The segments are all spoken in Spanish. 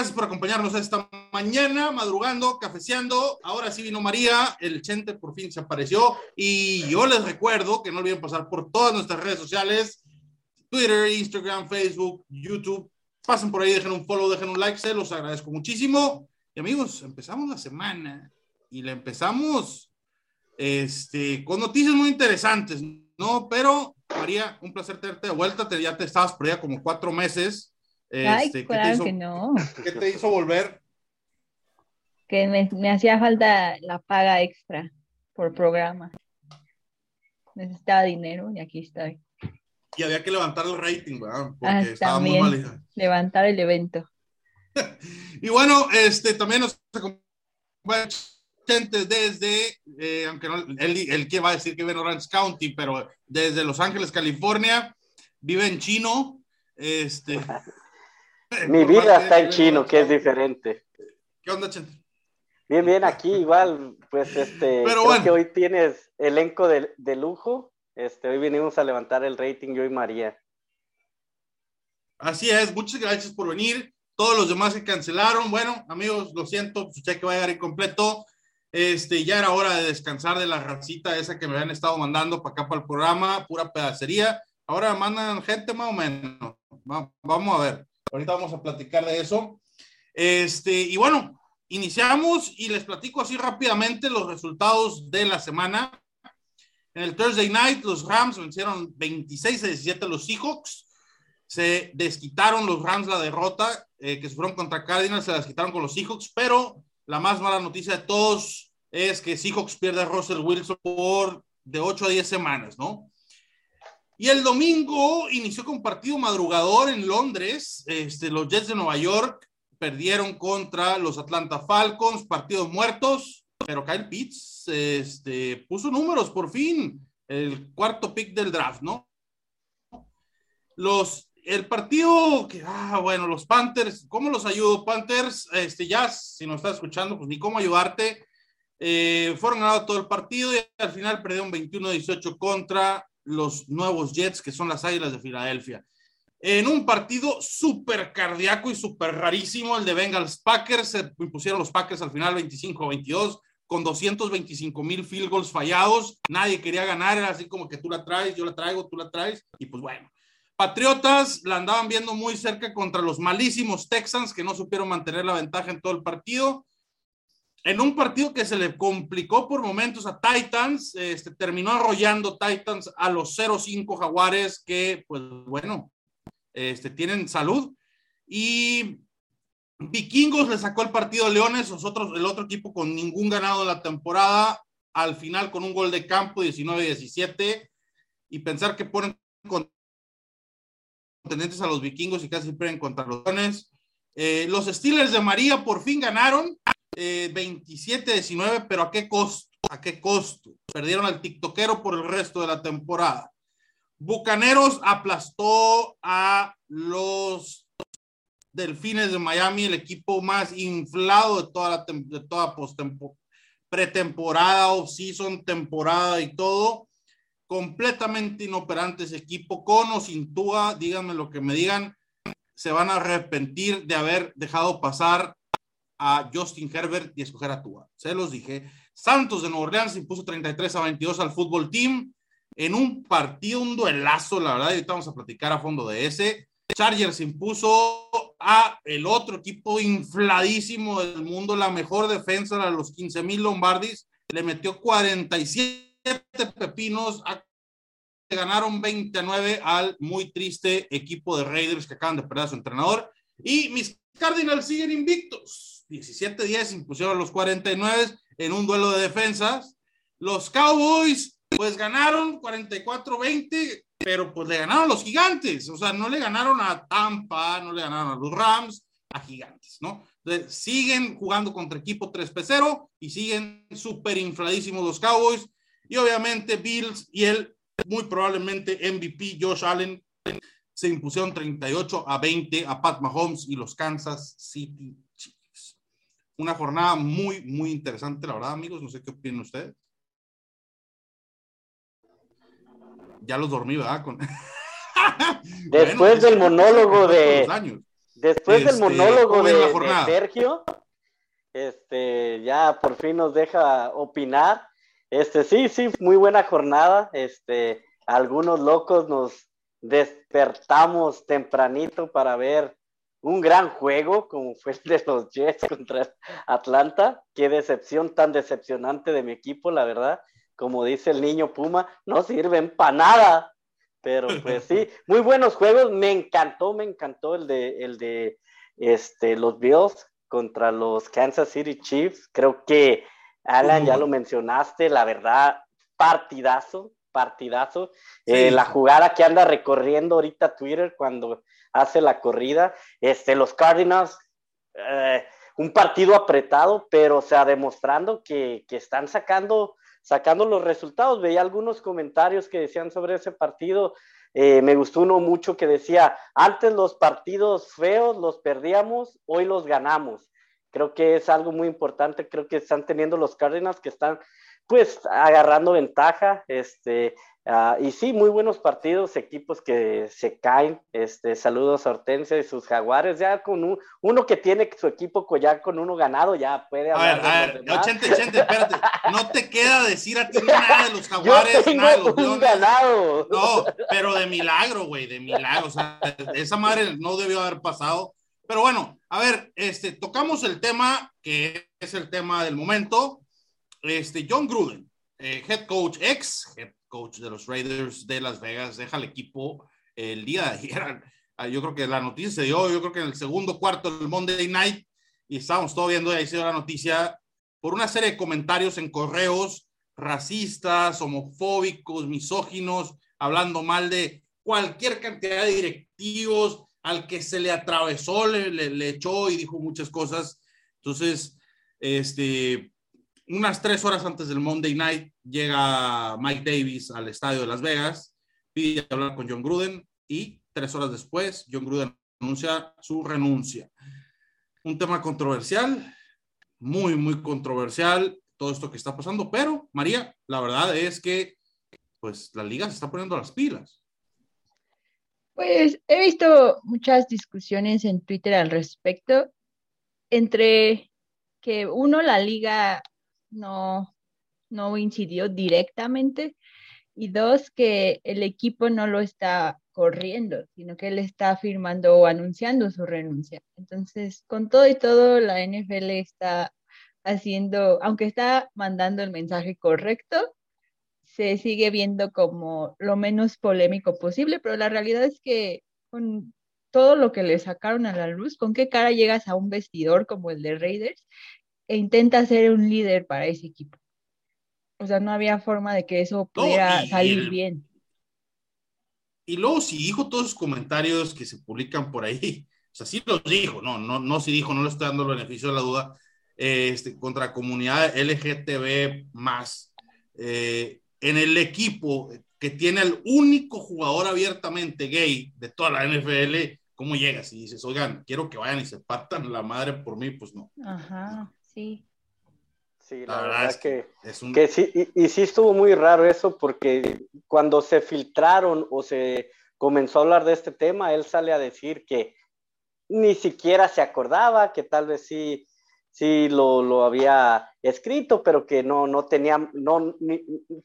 gracias por acompañarnos esta mañana, madrugando, cafeceando. Ahora sí vino María, el Chente por fin se apareció y yo les recuerdo que no olviden pasar por todas nuestras redes sociales, Twitter, Instagram, Facebook, YouTube. Pasen por ahí, dejen un follow, dejen un like, se los agradezco muchísimo. Y amigos, empezamos la semana y la empezamos este, con noticias muy interesantes, ¿no? Pero, María, un placer tenerte de vuelta, te, ya te estabas por allá como cuatro meses. Ay, Este, ¿qué te claro hizo- que no. ¿Qué te hizo volver? Que me, me hacía falta la paga extra por programa. Necesitaba dinero y aquí estoy. Y había que levantar el rating, ¿verdad? Porque Ah, estaba muy mal. Levantar el evento. Y bueno, este, también nos acompaña desde, eh, aunque no, él, él que va a decir que vive en Orange County, pero desde Los Ángeles, California, vive en chino. Este, Mi vida está en vive chino, que es diferente. ¿Qué onda, Chente? Bien, bien, aquí igual, pues este, Pero bueno. que hoy tienes elenco de, de lujo. Este, hoy venimos a levantar el rating, yo y María. Así es, muchas gracias por venir. Todos los demás que cancelaron, bueno, amigos, lo siento, su cheque va a llegar incompleto. Este, ya era hora de descansar de la racita esa que me habían estado mandando para acá para el programa, pura pedacería. Ahora mandan gente más o menos. Va- vamos a ver. Ahorita vamos a platicar de eso. Este, y bueno, iniciamos y les platico así rápidamente los resultados de la semana. En el Thursday night, los Rams vencieron 26 a 17 a los Seahawks se desquitaron los Rams la derrota eh, que se fueron contra Cardinals, se las quitaron con los Seahawks, pero la más mala noticia de todos es que Seahawks pierde a Russell Wilson por de 8 a 10 semanas, ¿no? Y el domingo inició con partido madrugador en Londres, este, los Jets de Nueva York perdieron contra los Atlanta Falcons, partidos muertos, pero Kyle Pitts este, puso números por fin, el cuarto pick del draft, ¿no? Los el partido que, ah, bueno, los Panthers, ¿cómo los ayudo? Panthers, este, ya, si nos estás escuchando, pues ni cómo ayudarte. Eh, fueron ganados todo el partido y al final perdieron 21-18 contra los nuevos Jets, que son las Águilas de Filadelfia. En un partido súper cardíaco y súper rarísimo, el de Bengals Packers, se impusieron los Packers al final 25-22 con 225 mil field goals fallados. Nadie quería ganar, era así como que tú la traes, yo la traigo, tú la traes, y pues bueno. Patriotas la andaban viendo muy cerca contra los malísimos Texans que no supieron mantener la ventaja en todo el partido. En un partido que se le complicó por momentos a Titans, este, terminó arrollando Titans a los 0-5 Jaguares que, pues bueno, este, tienen salud. Y Vikingos le sacó el partido a Leones, nosotros, el otro equipo con ningún ganado de la temporada, al final con un gol de campo 19-17 y pensar que ponen con contendientes a los vikingos y casi pierden contra los Leones. Eh, los Steelers de María por fin ganaron eh, 27-19, pero ¿a qué costo? ¿A qué costo? Perdieron al tiktokero por el resto de la temporada. Bucaneros aplastó a los Delfines de Miami, el equipo más inflado de toda la pretemporada, off-season, temporada y todo completamente inoperante ese equipo, con o sin Tua, díganme lo que me digan, se van a arrepentir de haber dejado pasar a Justin Herbert y escoger a Tua. Se los dije. Santos de Nueva Orleans impuso 33 a 22 al fútbol team en un partido, un duelazo, la verdad, y ahorita vamos a platicar a fondo de ese. Chargers impuso a el otro equipo infladísimo del mundo, la mejor defensa de los 15 mil Lombardis, le metió 47 pepinos, a- ganaron 29 al muy triste equipo de Raiders que acaban de perder a su entrenador. Y mis Cardinals siguen invictos. 17-10 impusieron los 49 en un duelo de defensas. Los Cowboys, pues ganaron 44-20, pero pues le ganaron los gigantes. O sea, no le ganaron a Tampa, no le ganaron a los Rams, a gigantes, ¿no? Entonces, siguen jugando contra equipo 3P0 y siguen súper infladísimos los Cowboys. Y obviamente Bills y el muy probablemente MVP Josh Allen se impusieron 38 a 20 a Pat Mahomes y los Kansas City. Una jornada muy, muy interesante, la verdad, amigos. No sé qué opinan ustedes. Ya los dormí, ¿verdad? Después del monólogo de... Después del este, monólogo de, Sergio, este, ya por fin nos deja opinar. Este, sí, sí, muy buena jornada. Este, algunos locos nos despertamos tempranito para ver un gran juego como fue el de los Jets contra Atlanta. Qué decepción tan decepcionante de mi equipo, la verdad. Como dice el niño Puma, no sirven para nada. Pero pues sí, muy buenos juegos. Me encantó, me encantó el de, el de este, los Bills contra los Kansas City Chiefs. Creo que, Alan, ya lo mencionaste, la verdad, partidazo, partidazo. Eh, la jugada que anda recorriendo ahorita Twitter cuando hace la corrida. Este, los Cardinals, eh, un partido apretado, pero o sea, demostrando que, que están sacando sacando los resultados. Veía algunos comentarios que decían sobre ese partido. Eh, me gustó uno mucho que decía, antes los partidos feos los perdíamos, hoy los ganamos. Creo que es algo muy importante, creo que están teniendo los Cardinals que están pues agarrando ventaja, este, Ah, y sí, muy buenos partidos, equipos que se caen. Este, saludos a Hortensia y sus jaguares. Ya con uno que tiene su equipo ya con uno ganado, ya puede. A ver, a ver, Chente, Chente, espérate. No te queda decir a ti nada de los jaguares, nada de los un ganado. No, pero de milagro, güey, de milagro. O sea, esa madre no debió haber pasado. Pero bueno, a ver, este, tocamos el tema que es el tema del momento. Este, John Gruden, eh, head coach, ex head coach de los Raiders de Las Vegas, deja el equipo el día de ayer. Ah, yo creo que la noticia se dio, yo creo que en el segundo cuarto del Monday Night, y estábamos todo viendo, y ahí se dio la noticia, por una serie de comentarios en correos racistas, homofóbicos, misóginos, hablando mal de cualquier cantidad de directivos, al que se le atravesó, le, le echó y dijo muchas cosas. Entonces, este, unas tres horas antes del Monday Night llega Mike Davis al estadio de Las Vegas, pide hablar con John Gruden y tres horas después John Gruden anuncia su renuncia. Un tema controversial, muy, muy controversial todo esto que está pasando, pero María, la verdad es que pues la liga se está poniendo las pilas. Pues he visto muchas discusiones en Twitter al respecto entre que uno, la liga no, no incidió directamente y dos, que el equipo no lo está corriendo, sino que él está firmando o anunciando su renuncia. Entonces, con todo y todo, la NFL está haciendo, aunque está mandando el mensaje correcto, se sigue viendo como lo menos polémico posible, pero la realidad es que con todo lo que le sacaron a la luz, ¿con qué cara llegas a un vestidor como el de Raiders e intenta ser un líder para ese equipo. O sea, no había forma de que eso pudiera salir bien. Y luego si dijo todos esos comentarios que se publican por ahí, o sea, sí los dijo, no, no, no si dijo, no le estoy dando el beneficio de la duda, este, contra comunidad LGTB más, eh, en el equipo que tiene el único jugador abiertamente gay de toda la NFL, ¿cómo llegas y dices, oigan, quiero que vayan y se partan la madre por mí? Pues no. Ajá. Sí. Sí, la, verdad, es que, que sí, y, sí estuvo muy raro eso porque cuando se filtraron o se comenzó a hablar de este tema, él sale a decir que ni siquiera se acordaba, que tal vez sí, sí lo, lo había escrito, pero que no, no tenía, no,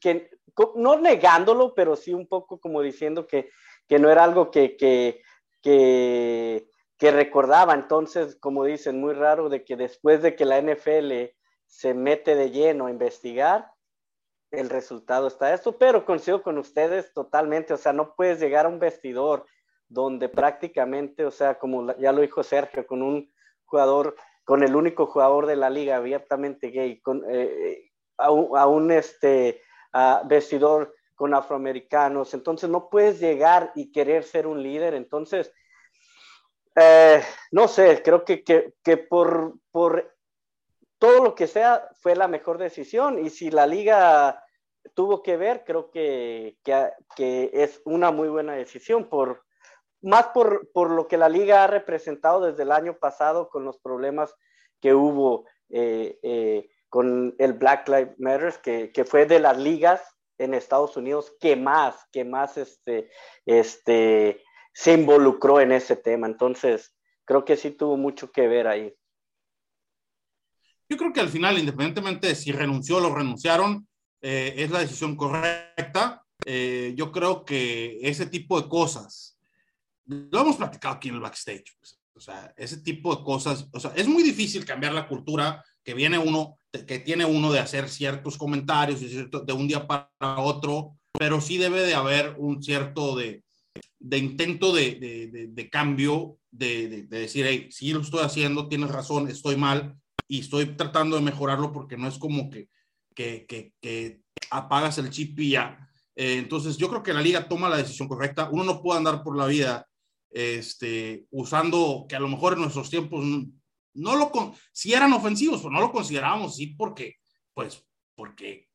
que, no negándolo, pero sí un poco como diciendo que, que no era algo que, que, que que recordaba. Entonces, como dicen, muy raro de que después de que la NFL se mete de lleno a investigar, el resultado está esto, pero coincido con ustedes totalmente, o sea, no puedes llegar a un vestidor donde prácticamente, o sea, como ya lo dijo Sergio, con un jugador, con el único jugador de la liga abiertamente gay, con, eh, a, un, este, vestidor con afroamericanos, entonces no puedes llegar y querer ser un líder, entonces eh, no sé, creo que, que, por, por todo lo que sea fue la mejor decisión y si la liga tuvo que ver, creo que, que, es una muy buena decisión, por, más por, por, lo que la liga ha representado desde el año pasado con los problemas que hubo eh, eh, con el Black Lives Matter, que, que, fue de las ligas en Estados Unidos que más, que más este, este, se involucró en ese tema. Entonces, creo que sí tuvo mucho que ver ahí. Yo creo que al final, independientemente de si renunció o lo renunciaron, eh, es la decisión correcta. Eh, yo creo que ese tipo de cosas, lo hemos platicado aquí en el backstage, pues, o sea, ese tipo de cosas, o sea, es muy difícil cambiar la cultura que viene uno, que tiene uno de hacer ciertos comentarios de un día para otro, pero sí debe de haber un cierto de, de intento de, de, de cambio, de, decir, hey, sí lo estoy haciendo, tienes razón, estoy mal y estoy tratando de mejorarlo porque no es como que, que, que, que apagas el chip y ya. Eh, entonces, yo creo que la liga toma la decisión correcta. Uno no puede andar por la vida este, usando que a lo mejor en nuestros tiempos no lo, si eran ofensivos, pero no lo considerábamos así porque, pues, porque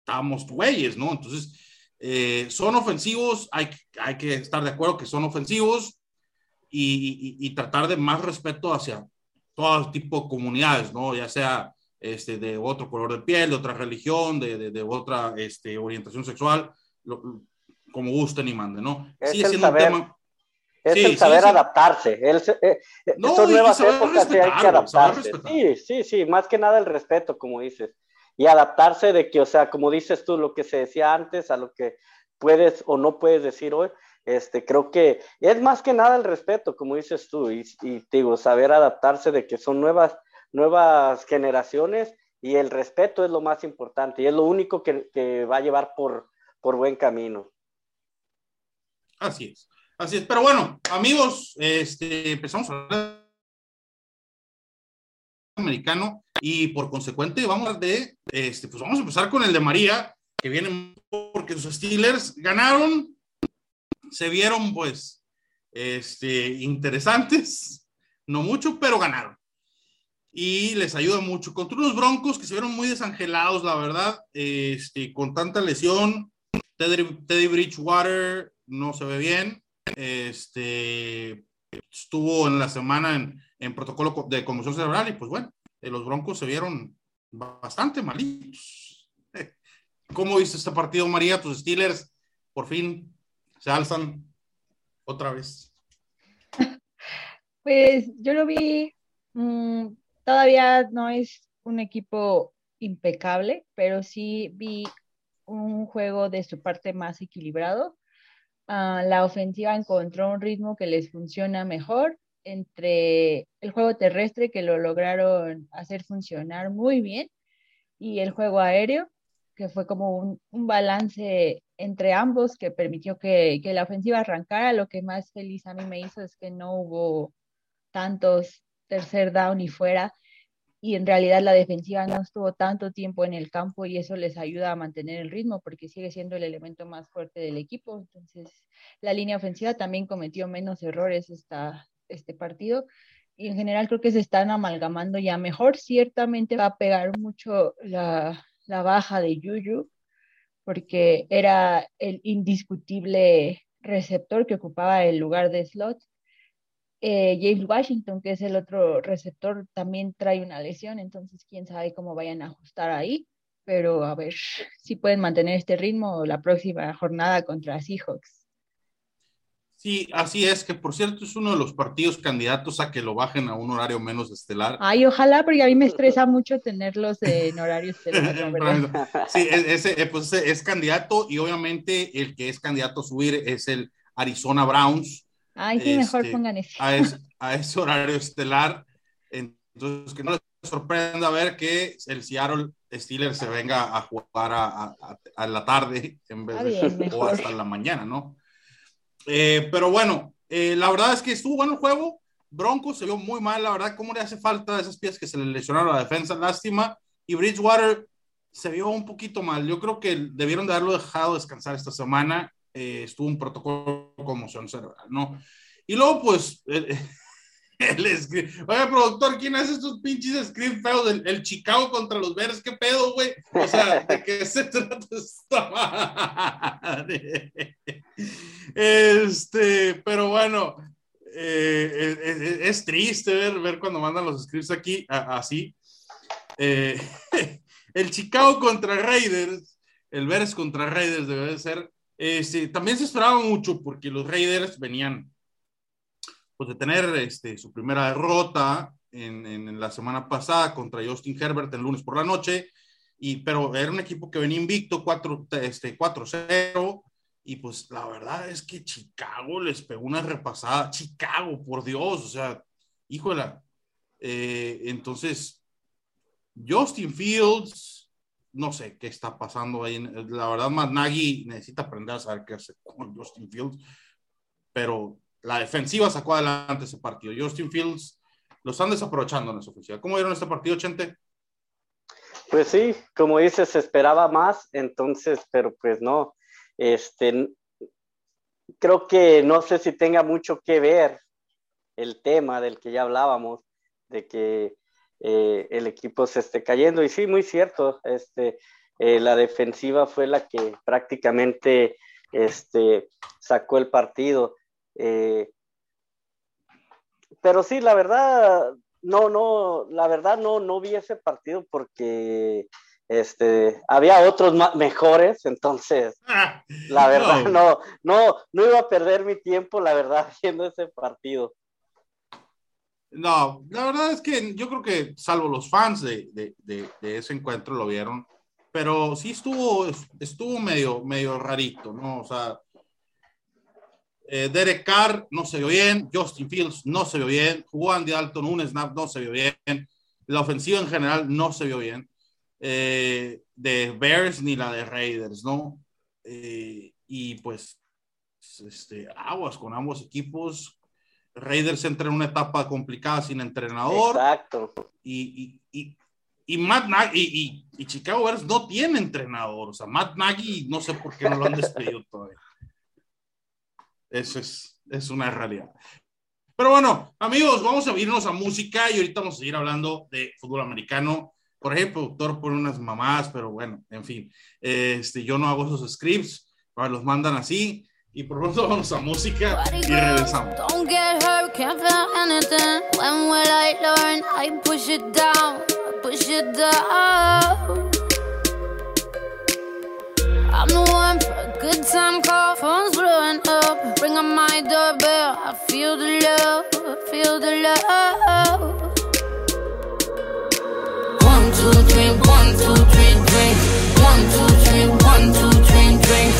estábamos güeyes, ¿no? Entonces, eh, son ofensivos, hay, hay que estar de acuerdo que son ofensivos y, y, tratar de más respeto hacia todo tipo de comunidades, ¿no? Ya sea este, de otro color de piel, de otra religión, de, de, de otra este, orientación sexual, lo, como gusten y manden, ¿no? Es Sigue siendo un tema es el saber adaptarse. El, eh, eh, son nuevas épocas y hay que adaptarse. Sí, sí, sí, más que nada el respeto, como dices. Y adaptarse de que, o sea, como dices tú, lo que se decía antes a lo que puedes o no puedes decir hoy, este, creo que es más que nada el respeto, como dices tú, y, digo, saber adaptarse de que son nuevas, nuevas generaciones y el respeto es lo más importante y es lo único que, va a llevar por, por buen camino. Así es. Así es, pero bueno, amigos, este, empezamos a hablar americano y por consecuente vamos de, este, pues vamos a empezar con el de María, que viene porque sus Steelers ganaron, se vieron pues, este, interesantes, no mucho, pero ganaron. Y les ayuda mucho. Contra unos broncos que se vieron muy desangelados, la verdad, este, con tanta lesión. Teddy Bridgewater no se ve bien este, estuvo en la semana en, en protocolo de conmoción cerebral y pues bueno, eh, los Broncos se vieron bastante malitos. ¿Cómo viste este partido, María? Tus Steelers por fin se alzan otra vez. Pues yo lo vi, mm, todavía no es un equipo impecable, pero sí vi un juego de su parte más equilibrado. Ah, la ofensiva encontró un ritmo que les funciona mejor entre el juego terrestre que lo lograron hacer funcionar muy bien y el juego aéreo, que fue como un, balance entre ambos que permitió que, que, la ofensiva arrancara. Lo que más feliz a mí me hizo es que no hubo tantos tercer down y fuera y en realidad la defensiva no estuvo tanto tiempo en el campo y eso les ayuda a mantener el ritmo porque sigue siendo el elemento más fuerte del equipo. Entonces, la línea ofensiva también cometió menos errores esta, este partido y en general creo que se están amalgamando ya mejor. Ciertamente va a pegar mucho la, la baja de Yuyu porque era el indiscutible receptor que ocupaba el lugar de slot eh, James Washington, que es el otro receptor, también trae una lesión, entonces quién sabe cómo vayan a ajustar ahí, pero a ver si pueden mantener este ritmo la próxima jornada contra Seahawks. Sí, así es, que por cierto es uno de los partidos candidatos a que lo bajen a un horario menos estelar. Ay, ojalá, porque a mí me estresa mucho tenerlos en horario estelar. sí, ese, eh, pues es candidato y obviamente el que es candidato a subir es el Arizona Browns Ay, sí, mejor este, pongan ese. A, ese horario estelar. Entonces, que no les sorprenda ver que el Seattle Steelers se venga a jugar a, a, la tarde en vez de o hasta la mañana, ¿no? Eh, pero bueno, eh, la verdad es que estuvo bueno el juego. Bronco se vio muy mal, la verdad, cómo le hace falta esas piezas que se le lesionaron a la defensa, lástima. Y Bridgewater se vio un poquito mal. Yo creo que debieron de haberlo dejado descansar esta semana eh, estuvo un protocolo de conmoción cerebral, ¿no? Y luego, pues, el, el Oye, productor, ¿quién hace estos pinches script feos? El, Chicago contra los Bears, ¿qué pedo, güey? O sea, ¿de qué se trata esta madre? Este, pero bueno, eh, es, triste ver, ver cuando mandan los scripts aquí así. Eh, el Chicago contra Raiders el Bears contra Raiders debe ser. Este, también se esperaba mucho porque los Raiders venían pues, de tener este, su primera derrota en, en, la semana pasada contra Justin Herbert el lunes por la noche, y, pero era un equipo que venía invicto 4-0, este, y pues la verdad es que Chicago les pegó una repasada. Chicago, por Dios, o sea, híjola. Eh, entonces, Justin Fields, no sé qué está pasando ahí. La verdad, Matt Nagy necesita aprender a saber qué hacer con Justin Fields, pero la defensiva sacó adelante ese partido. Justin Fields lo están desaprovechando en esa oficina. ¿Cómo vieron este partido, Chente? Pues sí, como dices, se esperaba más, entonces, pero pues no. Este, creo que no sé si tenga mucho que ver el tema del que ya hablábamos, de que eh, el equipo se esté cayendo. Y sí, muy cierto, este, eh, la defensiva fue la que prácticamente este, sacó el partido. Eh, pero sí, la verdad, no, no, la verdad no, no vi ese partido porque este, había otros mejores, entonces, la verdad, no. no, no, iba a perder mi tiempo, la verdad, viendo ese partido. No, la verdad es que yo creo que, salvo los fans de, de, de, ese encuentro, lo vieron, pero sí estuvo, estuvo medio, medio rarito, ¿no? O sea, eh, Derek Carr no se vio bien, Justin Fields no se vio bien, Juan de Alton un snap no se vio bien, la ofensiva en general no se vio bien. Eh, de Bears ni la de Raiders, ¿no? Eh, y pues, este, aguas con ambos equipos. Raiders entra en una etapa complicada sin entrenador. Exacto. Y, y, y, Matt Nagy y, Chicago Bears no tiene entrenador. O sea, Matt Nagy no sé por qué no lo han despedido todavía. Eso es, es una realidad. Pero bueno, amigos, vamos a irnos a música y ahorita vamos a seguir hablando de fútbol americano por ejemplo, productor por unas mamás, pero bueno, en fin, este, yo no hago esos scripts, los mandan así. Y por pronto vamos a música y regresamos. Don't get hurt, can't feel anything. When will I learn? I push it down, push it down. I'm the one for a good time call, phone's blowing up. Bring on my doorbell, I feel the love, feel the love. Two, three, one, two, three, drink. One, two, three, one, two, three, drink.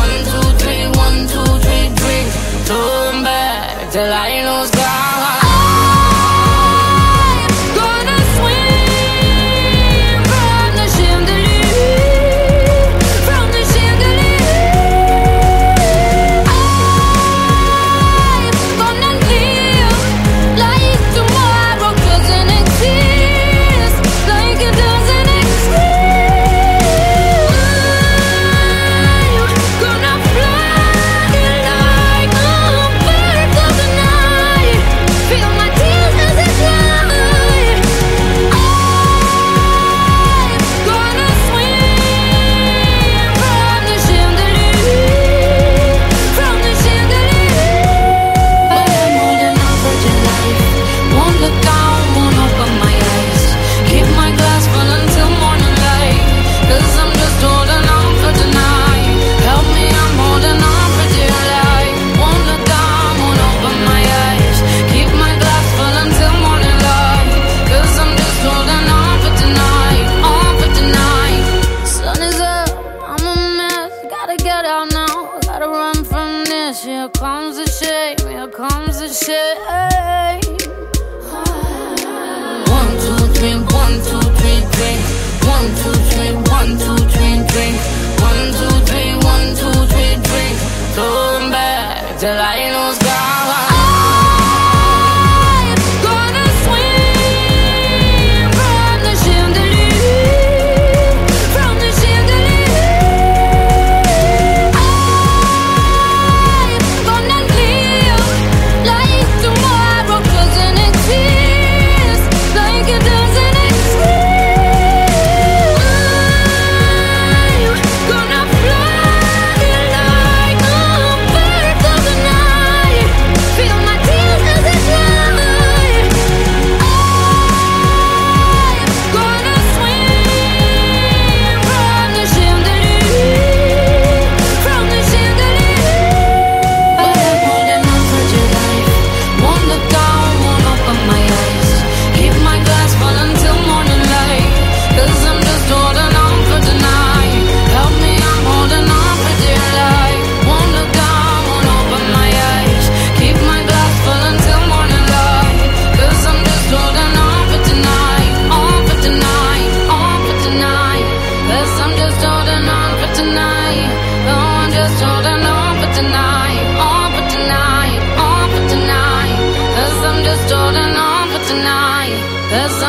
One, two, three, one, two, three, drink. Turn back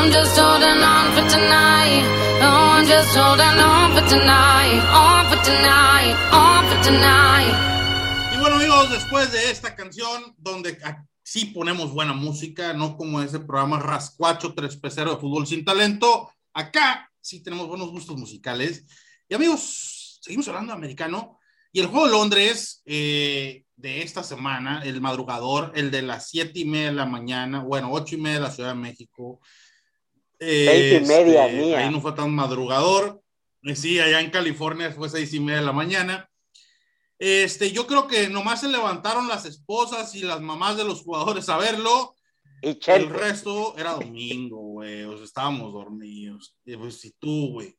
I'm just holding on for tonight. Oh, I'm just holding on for tonight. On for tonight. On for tonight. Y bueno, amigos, después de esta canción, donde sí ponemos buena música, no como ese programa Rascuacho 3 Pecero de Fútbol Sin Talento, acá sí tenemos buenos gustos musicales. Y amigos, seguimos hablando de americano. Y el juego de Londres eh, de esta semana, el madrugador, el de las siete y media de la mañana, bueno, ocho y media de la Ciudad de México. Seis y este, media, mía. Ahí no fue tan madrugador. Eh, sí, allá en California fue seis y media de la mañana. Este, yo creo que nomás se levantaron las esposas y las mamás de los jugadores a verlo. Y el resto era domingo, güey. O sea, estábamos dormidos. Y pues, y tú, güey.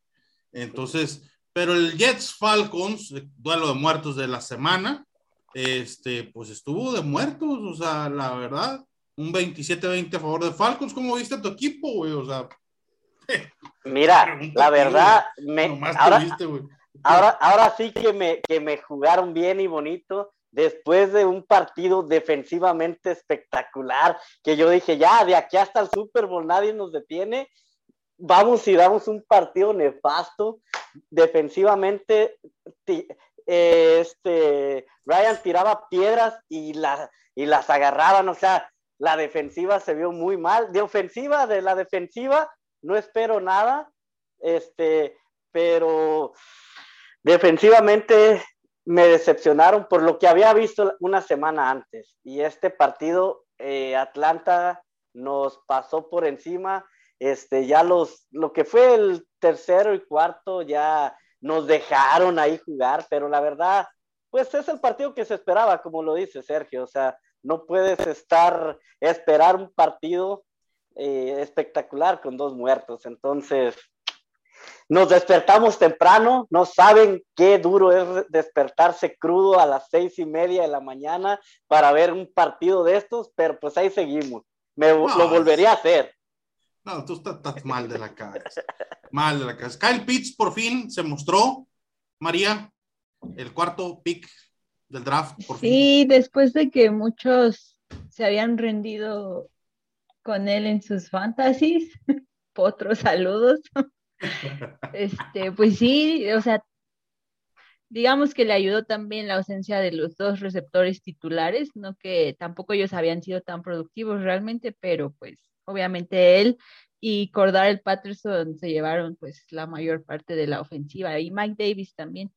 Entonces, pero el Jets Falcons, duelo de muertos de la semana, este, pues estuvo de muertos, o sea, la verdad, un 27-20 a favor de Falcons. ¿Cómo viste a tu equipo, güey? O sea, mira, la verdad, me, ahora, ahora, sí que me, que me jugaron bien y bonito después de un partido defensivamente espectacular, que yo dije, ya, de aquí hasta el Super Bowl nadie nos detiene, vamos y damos un partido nefasto. Defensivamente, eh, este, Ryan tiraba piedras y, y las agarraban, o sea, la defensiva se vio muy mal. De ofensiva, de la defensiva, no espero nada, este, pero defensivamente me decepcionaron por lo que había visto una semana antes. Y este partido, eh, Atlanta nos pasó por encima este, ya los, lo que fue el tercero y cuarto ya nos dejaron ahí jugar, pero la verdad, pues es el partido que se esperaba, como lo dice Sergio, o sea, no puedes estar, esperar un partido eh, espectacular con dos muertos, entonces nos despertamos temprano, no saben qué duro es despertarse crudo a las seis y media de la mañana para ver un partido de estos, pero pues ahí seguimos, me lo volvería a hacer. No, tú estás, mal de la cabeza. Mal de la cabeza. Kyle Pitts por fin se mostró, María, el cuarto pick del draft. Por sí, después de que muchos se habían rendido con él en sus fantasies. Otros saludos. este, pues sí, o sea, digamos que le ayudó también la ausencia de los dos receptores titulares, no que tampoco ellos habían sido tan productivos realmente, pero pues obviamente él y el Patterson se llevaron pues la mayor parte de la ofensiva y Mike Davis también.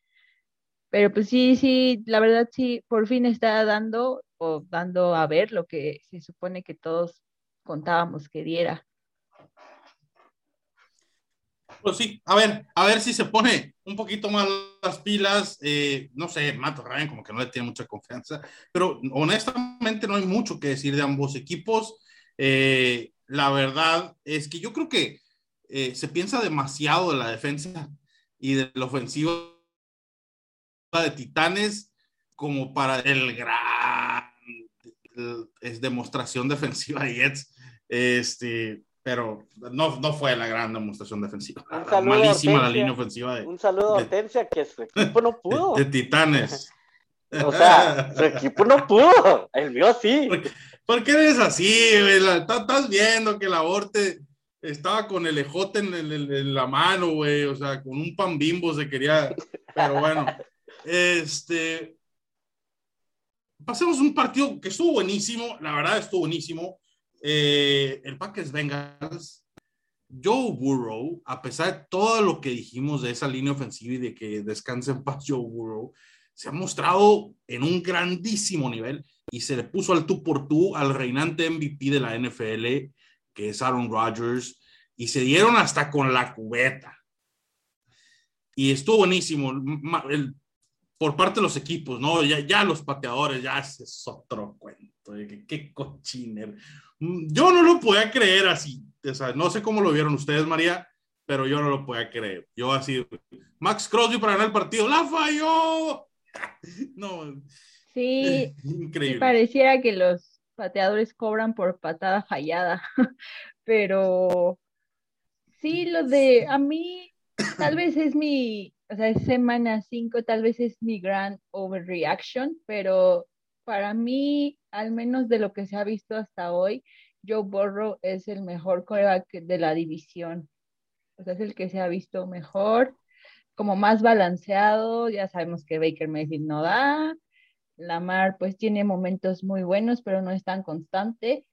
Pero pues sí, sí, la verdad sí, por fin está dando o dando a ver lo que se supone que todos contábamos que diera. Pues sí, a ver, a ver si se pone un poquito más las pilas. Eh, no sé, Matt Ryan como que no le tiene mucha confianza, pero honestamente no hay mucho que decir de ambos equipos. Eh, la verdad es que yo creo que eh, se piensa demasiado de la defensa y de la ofensiva de Titanes como para el gran es demostración defensiva de Jets. Este, pero no, no fue la gran demostración defensiva. Malísima la línea ofensiva de. Un saludo a Hortensia, que su equipo no pudo. De, Titanes. o sea, su equipo no pudo. El mío sí. ¿Por qué eres así? Estás viendo que la Orte estaba con el ejote en, la mano, güey. O sea, con un pan bimbo se quería. Pero bueno, este. Pasemos un partido que estuvo buenísimo. La verdad, estuvo buenísimo. Eh, el Packers Bengals. Joe Burrow, a pesar de todo lo que dijimos de esa línea ofensiva y de que descanse en paz Joe Burrow, se ha mostrado en un grandísimo nivel y se le puso al tú por tú al reinante MVP de la NFL, que es Aaron Rodgers, y se dieron hasta con la cubeta. Y estuvo buenísimo por parte de los equipos, ¿no? Ya, ya los pateadores, ya es otro cuento, qué, qué cochiner. Yo no lo podía creer así, o sea, no sé cómo lo vieron ustedes, María, pero yo no lo podía creer. Yo así, Max Crosby para ganar el partido, ¡la falló! No, Sí, Increíble. pareciera que los pateadores cobran por patada fallada, pero sí, lo de a mí, tal vez es mi, o sea, es semana 5, tal vez es mi gran overreaction, pero para mí, al menos de lo que se ha visto hasta hoy, Joe Burrow es el mejor coreback de la división. O sea, es el que se ha visto mejor, como más balanceado. Ya sabemos que Baker Mayfield no da. Lamar pues tiene momentos muy buenos, pero no es tan constante.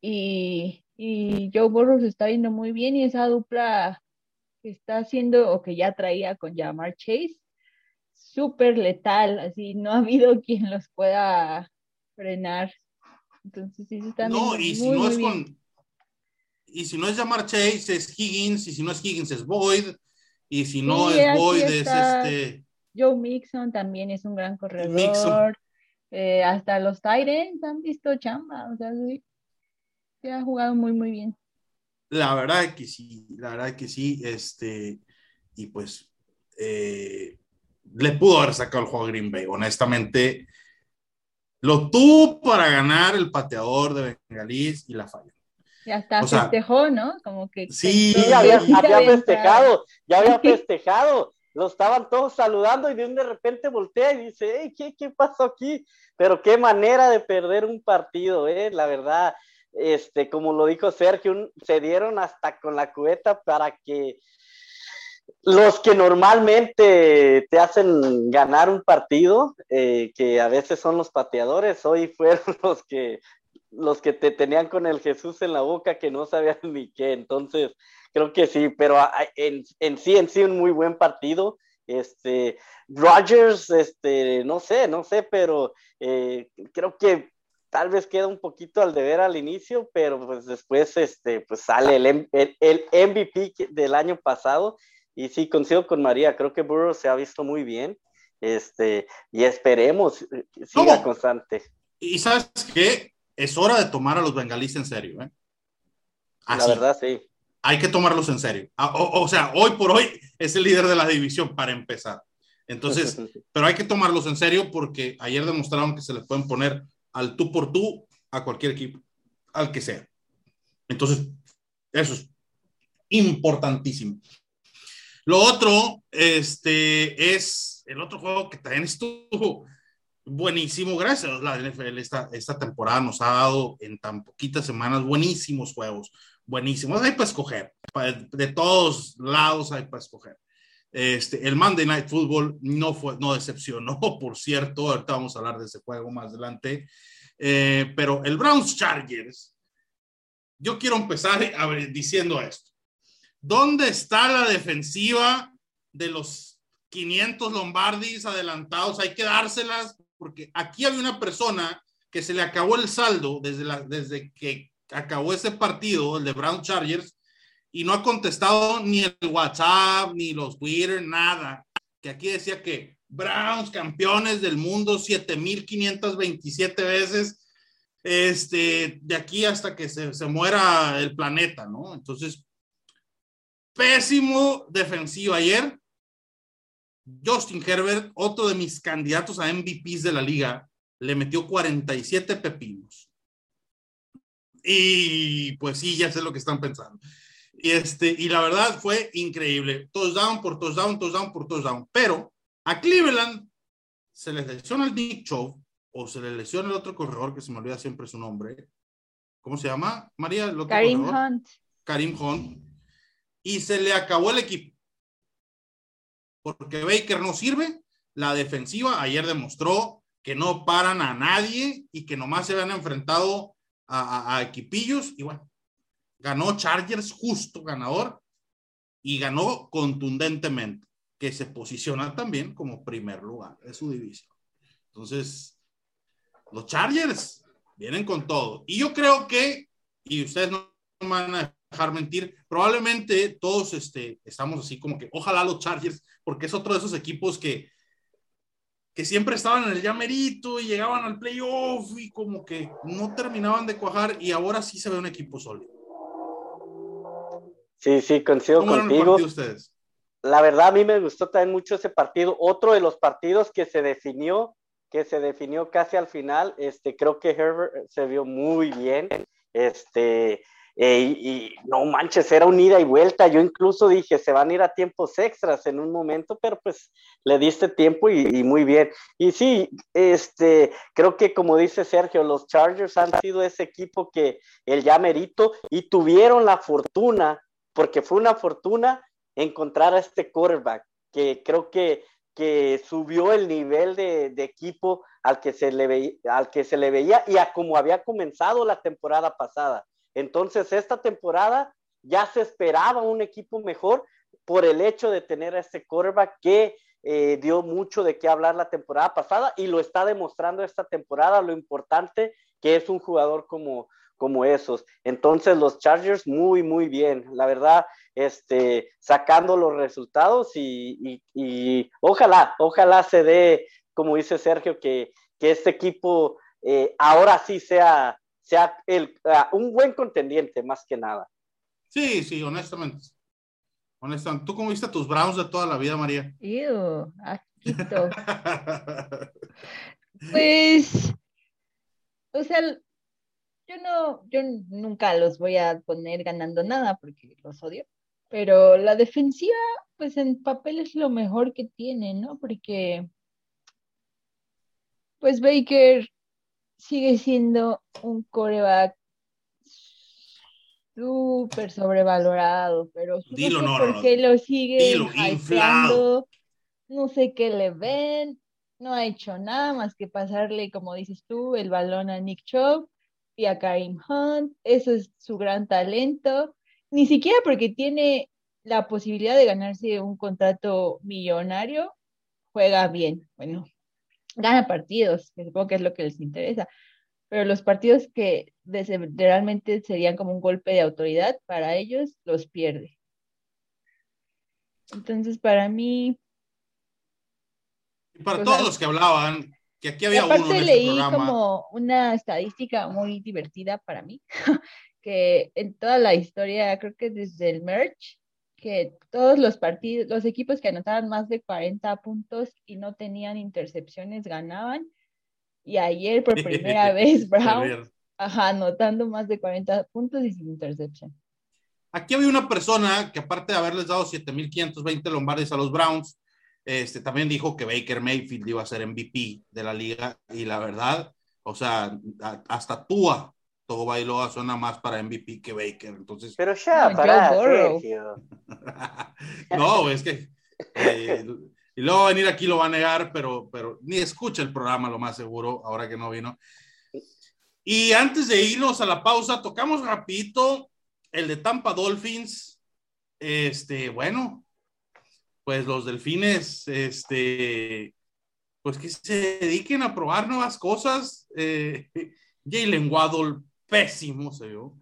Y, y Joe Burrow se está viendo muy bien y esa dupla que está haciendo o que ya traía con Jamar Chase, súper letal, así no ha habido quien los pueda frenar. Entonces sí se están No, y si no es con y si no es Jamar Chase es Higgins, y si no es Higgins es Boyd, y si no es Boyd es este Joe Mixon también es un gran corredor. Eh, hasta los Tyrants han visto chamba, o sea, sí, se ha jugado muy, muy bien. La verdad que sí, la verdad que sí, este, y pues eh, le pudo haber sacado el juego a Green Bay, honestamente. Lo tuvo para ganar el pateador de Bengalís y la falló. Y hasta festejó, ¿no? Como que. Sí, ya había, festejado, ya había festejado. Lo estaban todos saludando y de repente voltea y dice, ¿qué, ¿qué pasó aquí? Pero qué manera de perder un partido, ¿eh? La verdad, este, como lo dijo Sergio, se dieron hasta con la cubeta para que los que normalmente te hacen ganar un partido, eh, que a veces son los pateadores, hoy fueron los que los que te tenían con el Jesús en la boca que no sabían ni qué. Entonces, creo que sí, pero en, en sí, en sí, un muy buen partido. Este, Rogers, este, no sé, no sé, pero eh, creo que tal vez queda un poquito al deber al inicio, pero pues después este, pues sale el, el, MVP del año pasado. Y sí, coincido con María, creo que Burrow se ha visto muy bien. Este, y esperemos eh, siga constante. Y sabes qué, es hora de tomar a los bengalíes en serio. ¿eh? La verdad, sí. Hay que tomarlos en serio. Ah, o, o, sea, hoy por hoy es el líder de la división para empezar. Entonces, pero hay que tomarlos en serio porque ayer demostraron que se le pueden poner al tú por tú a cualquier equipo, al que sea. Entonces, eso es importantísimo. Lo otro, este, es el otro juego que también estuvo buenísimo. Gracias la NFL esta, esta temporada nos ha dado en tan poquitas semanas buenísimos juegos, buenísimos. Hay para escoger, de todos lados hay para escoger. Este, el Monday Night Football no, fue, no decepcionó, por cierto, ahorita vamos a hablar de ese juego más adelante, eh, pero el Browns Chargers, yo quiero empezar diciendo esto. ¿Dónde está la defensiva de los 500 Lombardis adelantados? Hay que dárselas porque aquí había una persona que se le acabó el saldo desde, desde que acabó ese partido, el de Brown Chargers, y no ha contestado ni el WhatsApp, ni los Twitter, nada. Que aquí decía que Browns campeones del mundo 7527 veces, este, de aquí hasta que se, se muera el planeta, ¿no? Entonces, pésimo defensivo ayer. Justin Herbert, otro de mis candidatos a MVPs de la liga, le metió 47 pepinos. Y pues sí, ya sé lo que están pensando. Y, este, y la verdad fue increíble. Touchdown por touchdown, touchdown por touchdown. Pero a Cleveland se le lesiona el Nick Chubb o se le lesiona el otro corredor que se me olvida siempre su nombre. ¿Cómo se llama? María, Karim Hunt. Karim Hunt. Y se le acabó el equipo. Porque Baker no sirve. La defensiva ayer demostró que no paran a nadie y que nomás se habían enfrentado a, a equipillos. Y bueno, ganó Chargers justo ganador y ganó contundentemente, que se posiciona también como primer lugar de su división. Entonces, los Chargers vienen con todo. Y yo creo que, y ustedes no van a dejar mentir, probablemente todos este, estamos así como que, ojalá los Chargers, porque es otro de esos equipos que, que siempre estaban en el llamerito y llegaban al playoff y como que no terminaban de cuajar y ahora sí se ve un equipo sólido. Sí, sí, coincido contigo. Ustedes? La verdad, a mí me gustó también mucho ese partido. Otro de los partidos que se definió, que se definió casi al final, este, creo que Herbert se vio muy bien. Este, eh, y, no manches, era un ida y vuelta. Yo incluso dije, se van a ir a tiempos extras en un momento, pero pues le diste tiempo y, muy bien. Y sí, este, creo que como dice Sergio, los Chargers han sido ese equipo que el ya merito y tuvieron la fortuna, porque fue una fortuna encontrar a este quarterback, que creo que, que subió el nivel de, equipo al que, se le veía, al que se le veía y a como había comenzado la temporada pasada. Entonces, esta temporada ya se esperaba un equipo mejor por el hecho de tener a este quarterback que eh, dio mucho de qué hablar la temporada pasada y lo está demostrando esta temporada, lo importante que es un jugador como, como esos. Entonces los Chargers muy, muy bien, la verdad, este, sacando los resultados y, ojalá, ojalá se dé, como dice Sergio, que, este equipo eh, ahora sí sea sea el, ah, un buen contendiente más que nada. Sí, sí, honestamente. Honestamente, ¿tú cómo viste tus Browns de toda la vida, María? Ew, pues, o sea, yo no, yo nunca los voy a poner ganando nada porque los odio, pero la defensiva, pues en papel es lo mejor que tiene, ¿no? Porque, pues Baker sigue siendo un coreback súper sobrevalorado, pero no sé por qué lo sigue inflando, no sé qué le ven, no ha hecho nada más que pasarle, como dices tú, el balón a Nick Chubb y a Karim Hunt, eso es su gran talento, ni siquiera porque tiene la posibilidad de ganarse un contrato millonario, juega bien, bueno, gana partidos, que supongo que es lo que les interesa, pero los partidos que realmente serían como un golpe de autoridad para ellos, los pierde. Entonces, para mí... Y para todos los que hablaban, que aquí había aparte uno en leí como una estadística muy divertida para mí, que en toda la historia, creo que desde el merch, que todos los partidos, los equipos que anotaban más de 40 puntos y no tenían intercepciones ganaban. Y ayer por primera vez Brown, ajá, anotando más de 40 puntos y sin intercepción. Aquí había una persona que aparte de haberles dado 7.520 lombardes a los Browns, este, también dijo que Baker Mayfield iba a ser MVP de la liga y la verdad, o sea, hasta Tua todo Bailoa suena más para MVP que Baker. Entonces, pero ya, para no, es que eh, y luego venir aquí lo va a negar, pero, pero ni escucha el programa, lo más seguro, ahora que no vino. Y antes de irnos a la pausa, tocamos rapidito el de Tampa Dolphins. Este, bueno, pues los delfines, este, pues que se dediquen a probar nuevas cosas. Eh, Jalen Waddle pésimo se vio.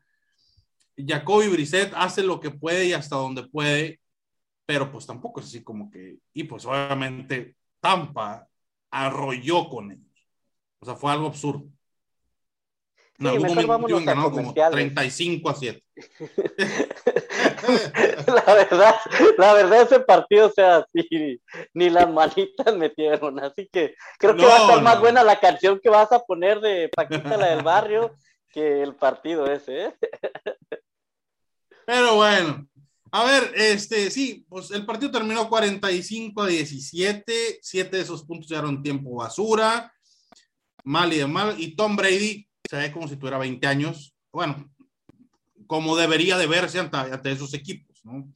Jacoby Brissett hace lo que puede y hasta donde puede, pero pues tampoco es así como que, y pues obviamente Tampa arrolló con ellos. O sea, fue algo absurdo. En sí, algún momento ganado como 35 a 7. la verdad, la verdad ese partido, o sea, así, ni las manitas metieron, así que creo que va a estar más buena la canción que vas a poner de Paquita la del barrio que el partido ese, ¿eh? Pero bueno, a ver, este, sí, pues el partido terminó 45 a 17, siete de esos puntos eran tiempo basura, mal y de mal, y Tom Brady se ve como si tuviera 20 años, bueno, como debería de verse ante, esos equipos, ¿no?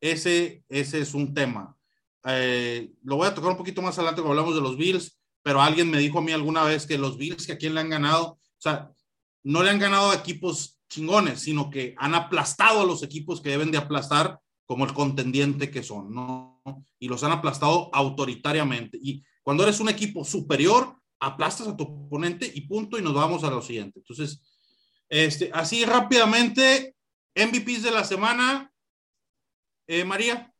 Ese, ese es un tema. Eh, lo voy a tocar un poquito más adelante cuando hablamos de los Bills, pero alguien me dijo a mí alguna vez que los Bills, que a quién le han ganado, o sea, no le han ganado a equipos chingones, sino que han aplastado a los equipos que deben de aplastar como el contendiente que son, ¿no? Y los han aplastado autoritariamente. Y cuando eres un equipo superior, aplastas a tu oponente y punto, y nos vamos a lo siguiente. Entonces, este, así rápidamente, MVPs de la semana, eh, María.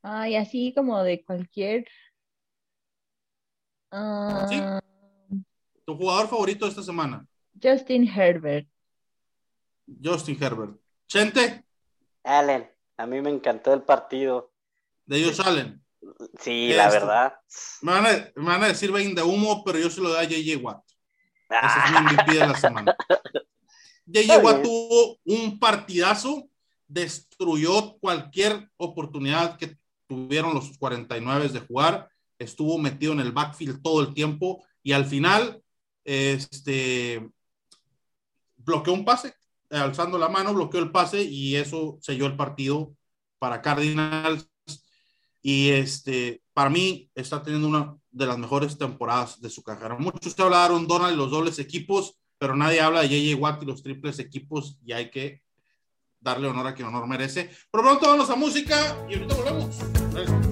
Ay, así como de cualquier. ¿Tu jugador favorito de esta semana? Justin Herbert. Justin Herbert. ¿Chente? Allen. A mí me encantó el partido. ¿De ellos Allen? Sí, la verdad. Me van, a, decir 20 de humo, pero yo se lo doy a JJ Watt. Ese es mi MVP de la semana. Tuvo un partidazo, destruyó cualquier oportunidad que tuvieron los 49 de jugar, estuvo metido en el backfield todo el tiempo y al final este, bloqueó un pase, alzando la mano, bloqueó el pase y eso selló el partido para Cardinals. Y este, para mí está teniendo una de las mejores temporadas de su carrera. Muchos hablaron Donald y los dobles equipos, pero nadie habla de JJ Watt y los triples equipos y hay que darle honor a quien honor merece. Pero pronto vamos a música y ahorita volvemos.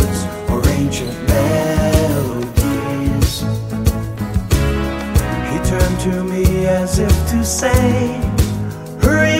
turned to me as if to say, Hurry,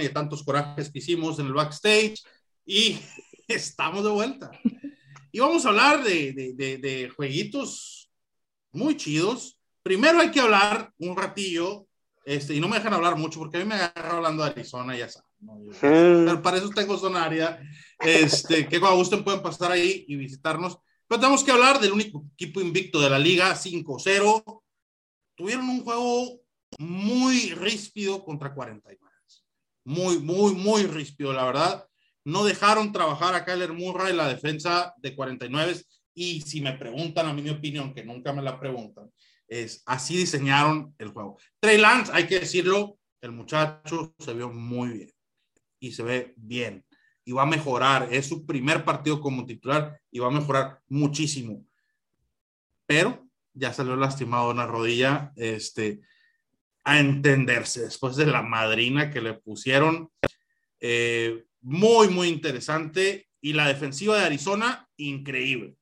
Y de tantos corajes que hicimos en el backstage y estamos de vuelta. Y vamos a hablar de, de, de, jueguitos muy chidos. Primero hay que hablar un ratillo, este, y no me dejan hablar mucho porque a mí me agarra hablando de Arizona, ya saben. Pero para eso tengo Sonaria, este, que cuando gusten pueden pasar ahí y visitarnos. Pero tenemos que hablar del único equipo invicto de la liga, 5-0. Tuvieron un juego muy ríspido contra 49. Muy, muy, muy ríspido, la verdad. No dejaron trabajar a Kyler Murray la defensa de 49 y si me preguntan a mí mi opinión, que nunca me la preguntan, es así diseñaron el juego. Trey Lance, hay que decirlo, el muchacho se vio muy bien y se ve bien y va a mejorar. Es su primer partido como titular y va a mejorar muchísimo. Pero ya salió lastimado una rodilla. Este, a entenderse después de la madrina que le pusieron. Eh, muy, muy interesante. Y la defensiva de Arizona, increíble.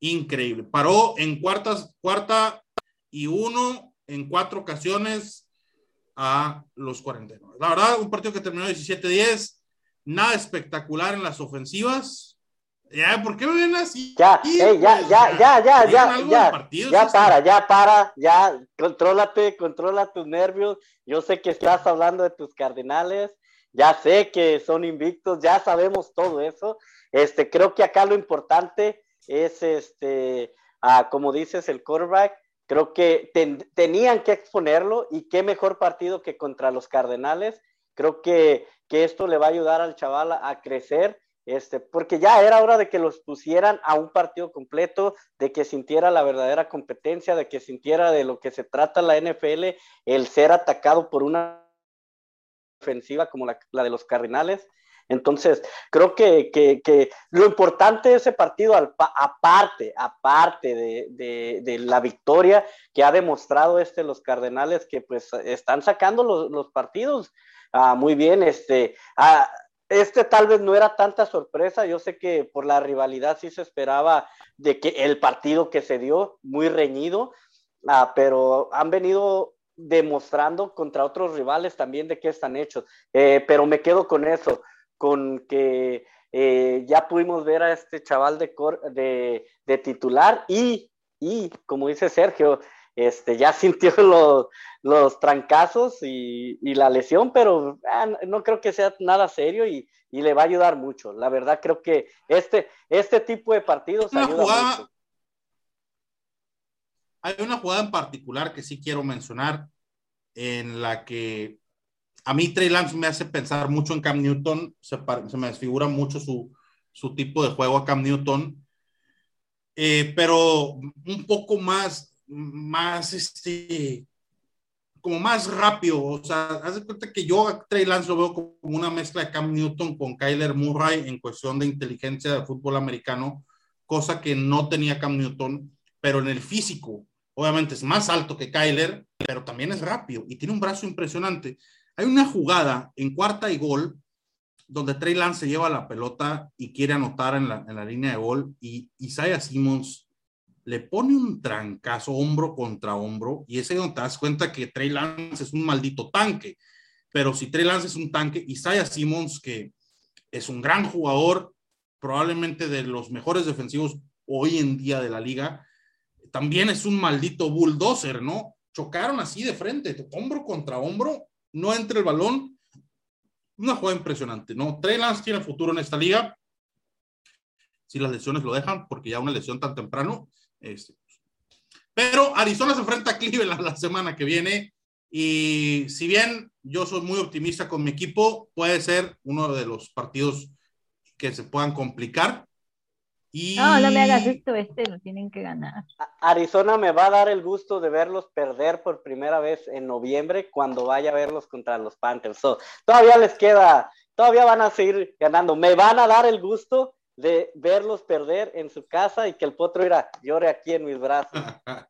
Increíble. Paró en cuartas, cuarta y uno en cuatro ocasiones a los 49. La verdad, un partido que terminó 17-10, nada espectacular en las ofensivas. Ya, ¿por qué me ven así? Ya, ya, ya, ya, ya, ya, ya, ya para, ya para, ya, contrólate, controla tus nervios. Yo sé que estás hablando de tus cardenales, ya sé que son invictos, ya sabemos todo eso. Este, creo que acá lo importante es, este, ah, como dices, el quarterback. Creo que tenían que exponerlo y qué mejor partido que contra los Cardenales. Creo que, que esto le va a ayudar al chaval a crecer este, porque ya era hora de que los pusieran a un partido completo, de que sintiera la verdadera competencia, de que sintiera de lo que se trata la NFL, el ser atacado por una ofensiva como la, de los Cardinales. Entonces, creo que, que, lo importante de ese partido, aparte, aparte de, de, la victoria que ha demostrado este, los Cardenales, que pues están sacando los, los partidos ah, muy bien, este, ah, este tal vez no era tanta sorpresa. Yo sé que por la rivalidad sí se esperaba de que el partido que se dio, muy reñido, ah, pero han venido demostrando contra otros rivales también de qué están hechos. Eh, pero me quedo con eso, con que eh, ya pudimos ver a este chaval de, de, de titular y, y, como dice Sergio, este, ya sintió los, los trancazos y, la lesión, pero ah, no creo que sea nada serio y, le va a ayudar mucho. La verdad creo que este, este tipo de partidos ayuda mucho. Hay una jugada en particular que sí quiero mencionar en la que a mí Trey Lance me hace pensar mucho en Cam Newton, se, me desfigura mucho su, tipo de juego a Cam Newton, eh, pero un poco más más, este, como más rápido. O sea, haz de cuenta que yo a Trey Lance lo veo como una mezcla de Cam Newton con Kyler Murray en cuestión de inteligencia de fútbol americano, cosa que no tenía Cam Newton, pero en el físico. Obviamente es más alto que Kyler, pero también es rápido y tiene un brazo impresionante. Hay una jugada en cuarta y gol donde Trey Lance lleva la pelota y quiere anotar en la, en la línea de gol y Isaiah Simmons le pone un trancazo hombro contra hombro y ese donde te das cuenta que Trey Lance es un maldito tanque. Pero si Trey Lance es un tanque, Isaiah Simmons, que es un gran jugador, probablemente de los mejores defensivos hoy en día de la liga, también es un maldito bulldozer, ¿no? Chocaron así de frente, hombro contra hombro, no entra el balón. Una jugada impresionante, ¿no? Trey Lance tiene futuro en esta liga. Si las lesiones lo dejan, porque ya una lesión tan temprano, este, pero Arizona se enfrenta a Cleveland la semana que viene y si bien yo soy muy optimista con mi equipo, puede ser uno de los partidos que se puedan complicar. Y... No, no me hagas esto, este lo tienen que ganar. Arizona me va a dar el gusto de verlos perder por primera vez en noviembre cuando vaya a verlos contra los Panthers. todavía les queda, todavía van a seguir ganando. Me van a dar el gusto de verlos perder en su casa y que el potro irá, llore aquí en mis brazos.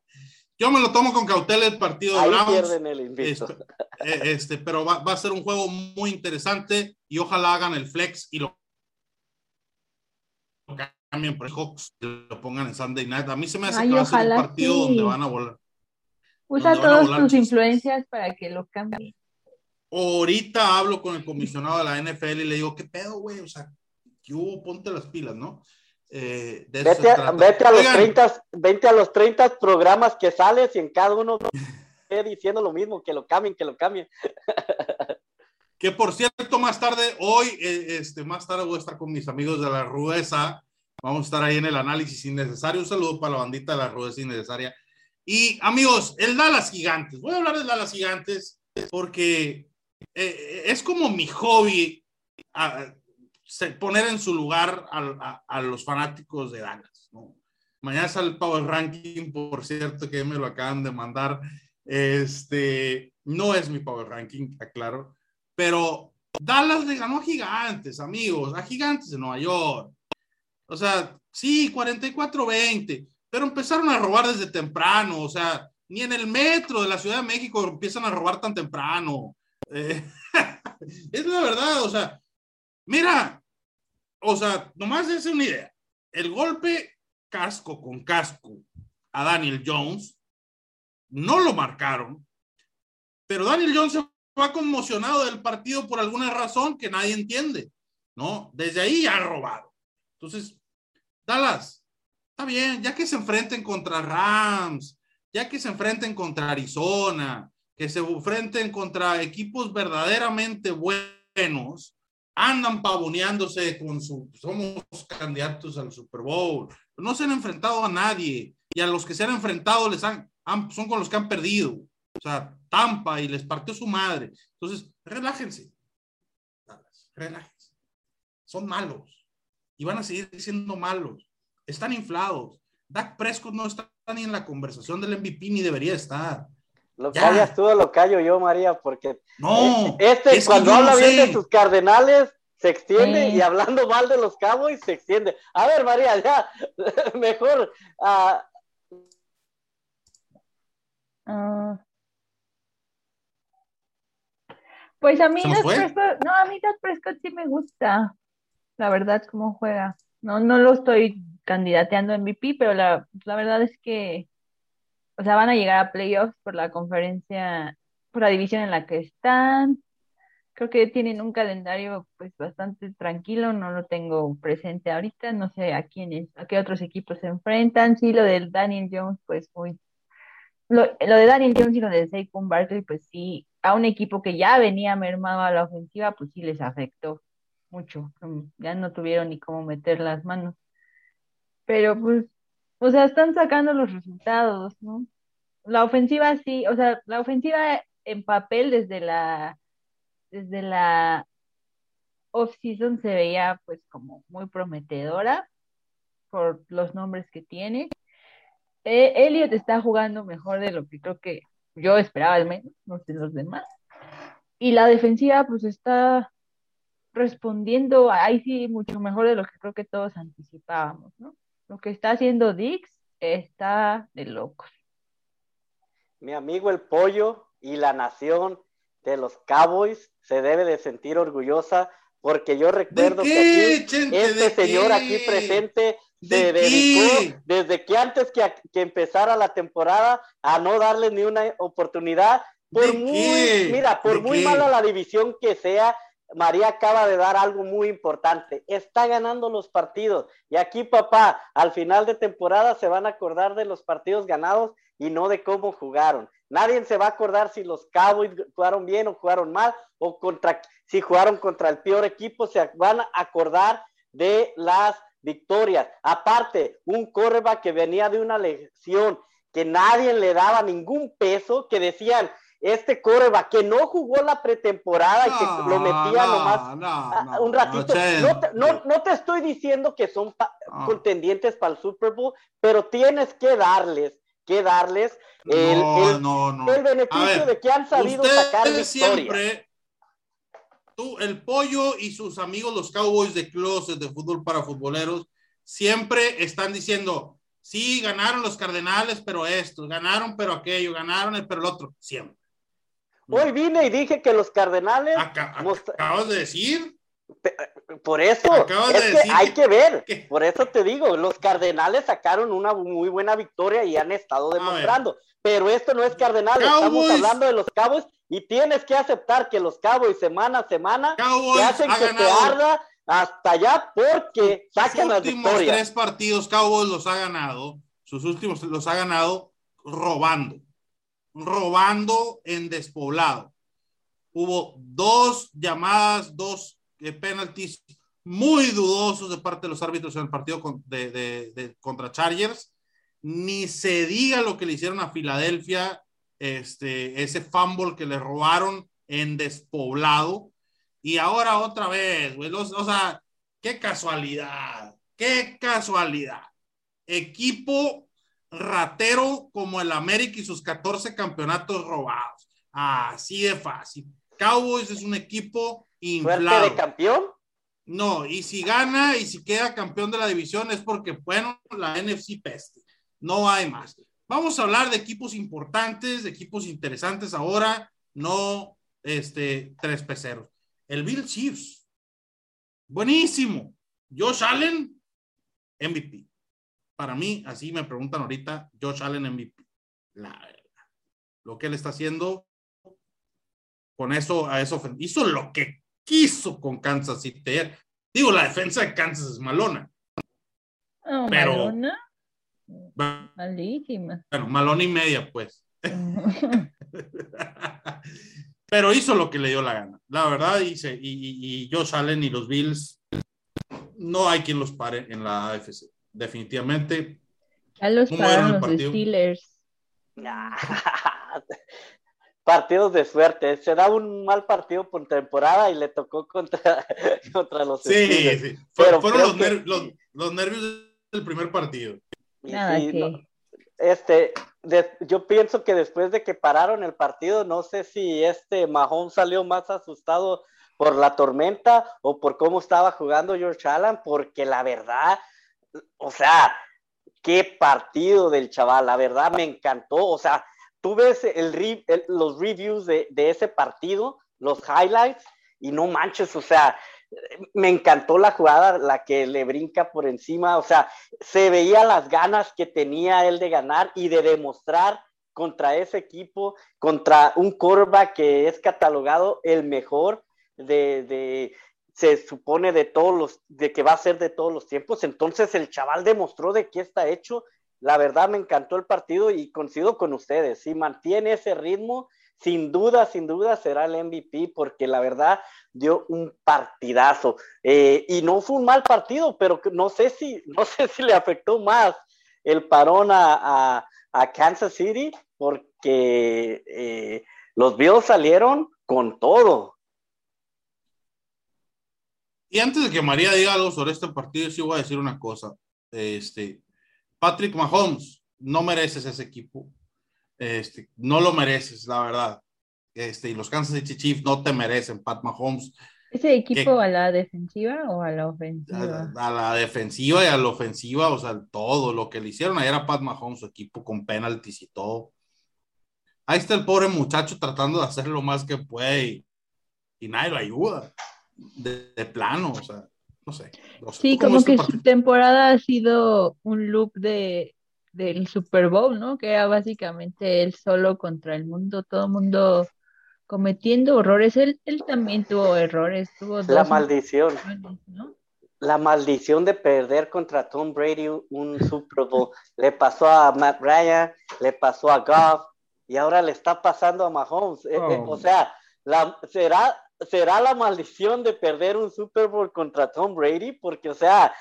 Yo me lo tomo con cautela el partido de Ahí pierden el invito. Este, eh, este, pero va, va, a ser un juego muy interesante y ojalá hagan el flex y lo cambien por Hawks y lo pongan en Sunday Night. A mí se me hace que va a ser un partido donde van a volar. Usa todas tus influencias para que lo cambien. ahorita hablo con el comisionado de la NFL y le digo, ¿qué pedo, güey? O sea, ¿qué hubo? Ponte las pilas, ¿no? Eh, vete, a, vete, a, los 30, vete a los 30 programas que sales y en cada uno diciendo lo mismo, que lo cambien, que lo cambien. que por cierto, más tarde, hoy, eh, este, más tarde voy a estar con mis amigos de la Rudeza. Vamos a estar ahí en el análisis innecesario. Un saludo para la bandita de la Rudeza innecesaria. Y amigos, el Dallas Gigantes. Voy a hablar del Dallas Gigantes porque eh, es como mi hobby poner en su lugar a, a, los fanáticos de Dallas. ¿no? Mañana sale el Power Ranking, por cierto, que me lo acaban de mandar. Este, no es mi Power Ranking, aclaro, pero Dallas le ganó a Gigantes, amigos, a Gigantes de Nueva York. O sea, sí, 44-20, pero empezaron a robar desde temprano, o sea, ni en el metro de la Ciudad de México empiezan a robar tan temprano. Eh, es la verdad, o sea, mira, o sea, nomás es una idea. El golpe casco con casco a Daniel Jones, no lo marcaron, pero Daniel Jones se va conmocionado del partido por alguna razón que nadie entiende, ¿no? Desde ahí ha robado. Entonces, Dallas, está bien, ya que se enfrenten contra Rams, ya que se enfrenten contra Arizona, que se enfrenten contra equipos verdaderamente buenos, andan pavoneándose con su, somos candidatos al Super Bowl. No se han enfrentado a nadie y a los que se han enfrentado les han, son con los que han perdido. O sea, Tampa y les partió su madre. Entonces, relájense. Relájense. Son malos y van a seguir siendo malos. Están inflados. Dak Prescott no está ni en la conversación del MVP ni debería estar. Lo callas tú, lo callo yo, María, porque no, este cuando habla bien de sus cardenales se extiende y hablando mal de los Cowboys se extiende. A ver, María, ya, mejor. Ah. Ah. Pues a mí Prescott, no, a mí Dak Prescott sí me gusta, la verdad, cómo juega. No, no lo estoy candidateando en MVP, pero la, la verdad es que o sea, van a llegar a playoffs por la conferencia, por la división en la que están. Creo que tienen un calendario pues bastante tranquilo, no lo tengo presente ahorita, no sé a quiénes, a qué otros equipos se enfrentan. Sí, lo del Daniel Jones, pues muy lo, de Daniel Jones y lo de Saquon Barkley, pues sí, a un equipo que ya venía mermado a la ofensiva, pues sí les afectó mucho. Ya no tuvieron ni cómo meter las manos. Pero pues o sea, están sacando los resultados, ¿no? La ofensiva sí, o sea, la ofensiva en papel desde la desde la off-season se veía pues como muy prometedora por los nombres que tiene. Eh, Elliot está jugando mejor de lo que creo que yo esperaba al menos, no sé los demás. Y la defensiva pues está respondiendo ahí sí mucho mejor de lo que creo que todos anticipábamos, ¿no? Lo que está haciendo Dix está de locos. Mi amigo el pollo y la nación de los Cowboys se debe de sentir orgullosa porque yo recuerdo que este señor aquí presente se dedicó desde que antes que, que, empezara la temporada a no darle ni una oportunidad. Por muy, mira, por muy mala la división que sea, María acaba de dar algo muy importante. Está ganando los partidos. Y aquí, papá, al final de temporada se van a acordar de los partidos ganados y no de cómo jugaron. Nadie se va a acordar si los Cowboys jugaron bien o jugaron mal, o contra, si jugaron contra el peor equipo, se van a acordar de las victorias. Aparte, un coreback que venía de una lesión que nadie le daba ningún peso, que decían, este coreback que no jugó la pretemporada y que lo metía nomás un ratito. No, te, estoy diciendo que son contendientes para el Super Bowl, pero tienes que darles, que darles el, beneficio de que han sabido sacar siempre, tú, el pollo y sus amigos los Cowboys de Closet de fútbol para futboleros siempre están diciendo, sí, ganaron los Cardenales, pero esto, ganaron, pero aquello, ganaron, pero el otro, siempre. Hoy vine y dije que los Cardenales. acabas de decir. Por eso, es que hay que ver. Por eso te digo, los Cardenales sacaron una muy buena victoria y han estado demostrando. Pero esto no es Cardenales, estamos hablando de los Cabos y tienes que aceptar que los Cowboys semana a semana te hacen que te arda hasta allá porque sacan las últimos tres partidos Cowboys los ha ganado, sus últimos los ha ganado robando, robando en despoblado. Hubo dos llamadas, dos eh, penalties muy dudosos de parte de los árbitros en el partido de, contra Chargers. Ni se diga lo que le hicieron a Filadelfia, este, ese fumble que le robaron en despoblado. Y ahora otra vez. O sea, qué casualidad, qué casualidad. Equipo ratero como el América y sus 14 campeonatos robados. Así de fácil. Cowboys es un equipo inflado. de campeón? No, y si gana y si queda campeón de la división es porque, bueno, la NFC peste. No hay más. Vamos a hablar de equipos importantes, de equipos interesantes ahora, no este, tres peceros. El Bill Chiefs. Buenísimo. Josh Allen, MVP. Para mí, así me preguntan ahorita, Josh Allen MVP. La verdad. Lo que él está haciendo con eso, a eso, hizo lo que quiso con Kansas City. Digo, la defensa de Kansas es malona. Oh, pero, malona. Malísima. Bueno, malona y media, pues. pero hizo lo que le dio la gana. La verdad, dice, y, y, Josh Allen y los Bills, no hay quien los pare en la AFC. Definitivamente. Ya los pararon los Steelers. partidos de suerte. Se da un mal partido por temporada y le tocó contra, contra los Sí, sí. fueron los, nervios del primer partido. este, yo pienso que después de que pararon el partido, no sé si este Mahón salió más asustado por la tormenta o por cómo estaba jugando George Allen, porque la verdad, o sea, qué partido del chaval, la verdad me encantó, o sea, tú ves el, los reviews de, ese partido, los highlights, y no manches, o sea, me encantó la jugada, la que le brinca por encima, o sea, se veía las ganas que tenía él de ganar y de demostrar contra ese equipo, contra un quarterback que es catalogado el mejor de, de, se supone de todos los, de que va a ser de todos los tiempos, entonces el chaval demostró de qué está hecho la verdad me encantó el partido y coincido con ustedes. Si mantiene ese ritmo, sin duda, sin duda será el MVP porque la verdad dio un partidazo. Eh, y no fue un mal partido, pero no sé si, no sé si le afectó más el parón a, Kansas City porque eh, los Bills salieron con todo. Y antes de que María diga algo sobre este partido, sí voy a decir una cosa. Este, Patrick Mahomes, no mereces ese equipo. Este, no lo mereces, la verdad. Este, y los Kansas City Chiefs no te merecen, Pat Mahomes. ¿Ese equipo a la defensiva o a la ofensiva? A, la defensiva y a la ofensiva, o sea, todo lo que le hicieron ayer a Pat Mahomes, su equipo con penaltis y todo. Ahí está el pobre muchacho tratando de hacer lo más que puede y, nadie lo ayuda. De, plano, o sea no sé. sí, como que su temporada ha sido un loop de, del Super Bowl, ¿no? Que era básicamente él solo contra el mundo, todo el mundo cometiendo errores. Él, él también tuvo errores. Tuvo La maldición. La maldición de perder contra Tom Brady un Super Bowl. le pasó a Matt Ryan, le pasó a Goff y ahora le está pasando a Mahomes. Eh, eh, o oh. sea, la, será será la maldición de perder un Super Bowl contra Tom Brady, porque, o sea,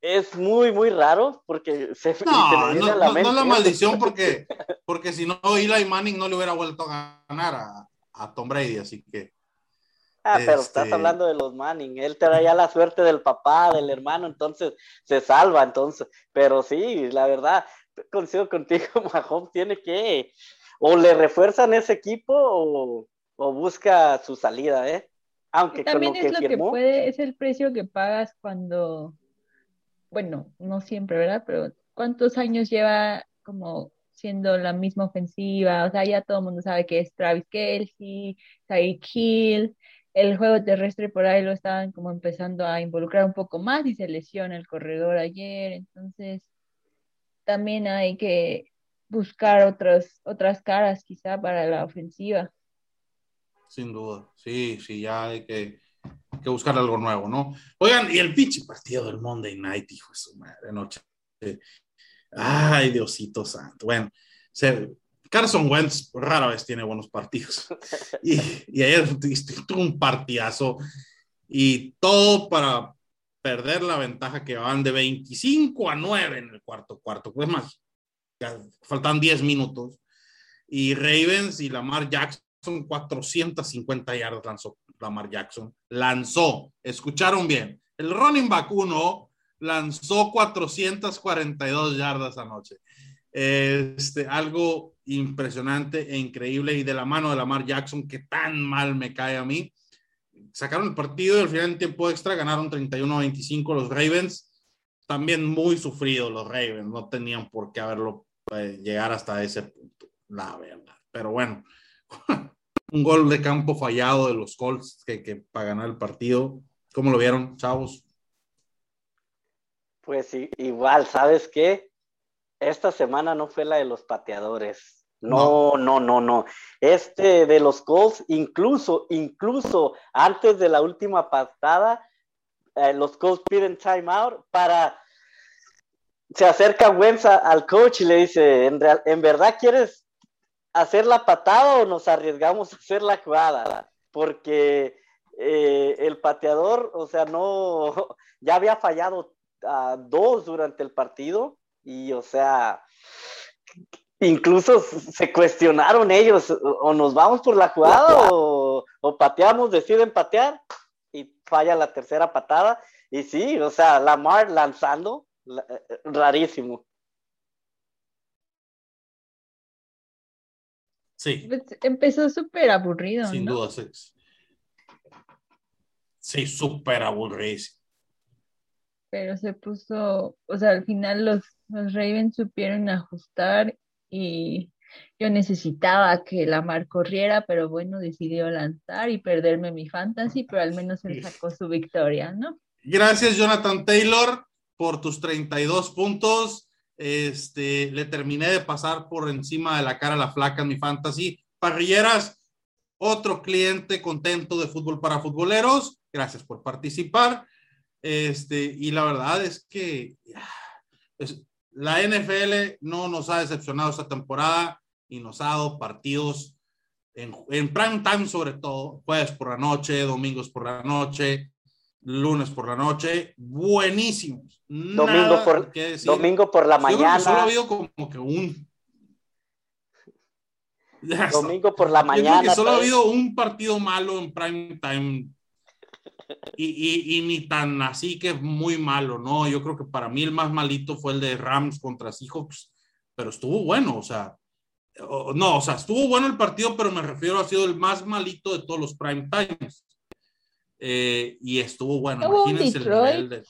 es muy, muy raro, porque se, no, no, la no, la maldición, porque, porque si no, Eli Manning no le hubiera vuelto a ganar a, a Tom Brady, así que. Ah, pero estás este hablando de los Manning, él traía la suerte del papá, del hermano, entonces se salva, entonces, pero sí, la verdad, coincido contigo, Mahomes tiene que, o le refuerzan ese equipo, o, o busca su salida, ¿eh? Aunque también es lo que puede, es el precio que pagas cuando, bueno, no siempre, ¿verdad? Pero ¿cuántos años lleva como siendo la misma ofensiva? O sea, ya todo el mundo sabe que es Travis Kelsey, Tyreek Hill, el juego terrestre por ahí lo estaban como empezando a involucrar un poco más y se lesiona el corredor ayer, entonces también hay que buscar otras, otras caras quizá para la ofensiva. Sin duda, sí, sí, ya hay que, buscar algo nuevo, ¿no? Oigan, y el pinche partido del Monday Night, hijo de su madre, noche. Ay, Diosito santo. Bueno, Carson Wentz rara vez tiene buenos partidos. Y, y ayer tuvo un partidazo y todo para perder la ventaja que van de 25 a 9 en el cuarto cuarto. Pues más, faltan 10 minutos. Y Ravens y Lamar Jackson, 450 yardas lanzó Lamar Jackson. Lanzó, escucharon bien. El running back 1 lanzó 442 yardas anoche. Este, algo impresionante e increíble y de la mano de Lamar Jackson que tan mal me cae a mí. Sacaron el partido y al final en tiempo extra ganaron 31-25 los Ravens. También muy sufridos los Ravens, no tenían por qué haberlo eh, llegar hasta ese punto, la verdad. Pero bueno, un gol de campo fallado de los Colts que, que para ganar el partido. ¿Cómo lo vieron, chavos? Pues igual, ¿sabes qué? esta semana no fue la de los pateadores. No, no, no, no. Este de los Colts, incluso, incluso antes de la última patada, eh, los Colts piden timeout para. Se acerca Wentz al coach y le dice: ¿En, ¿En verdad quieres hacer la patada o nos arriesgamos a hacer la jugada? Porque eh, el pateador, o sea, no, ya había fallado a dos durante el partido y, o sea, incluso se cuestionaron ellos, o nos vamos por la jugada o, pateamos, deciden patear y falla la tercera patada. Y sí, o sea, Lamar lanzando, eh, rarísimo. Sí. Pues, empezó súper aburrido. Sin duda, sí. Sí, súper aburrido. Pero se puso, o sea, al final los los Ravens supieron ajustar y yo necesitaba que la mar corriera, pero bueno, decidió lanzar y perderme mi fantasy, pero al menos él sacó su victoria, ¿no? Gracias, Jonathan Taylor, por tus 32 puntos. Este, le terminé de pasar por encima de la cara a la flaca en mi fantasy. Parrilleras, otro cliente contento de fútbol para futboleros. Gracias por participar. Este, y la verdad es que es, la NFL no nos ha decepcionado esta temporada y nos ha dado partidos en, en prime time sobre todo, jueves por la noche, domingos por la noche, lunes por la noche, buenísimos. Domingo, por, domingo por la mañana. solo ha habido como que un... Domingo por la mañana. solo ha habido un partido malo en prime time y, y, ni tan así que muy malo, ¿no? Yo creo que para mí el más malito fue el de Rams contra Seahawks, pero estuvo bueno, o sea, no, o sea, estuvo bueno el partido, pero me refiero a sido el más malito de todos los prime times. Eh, y estuvo bueno, imagínense Detroit, el de...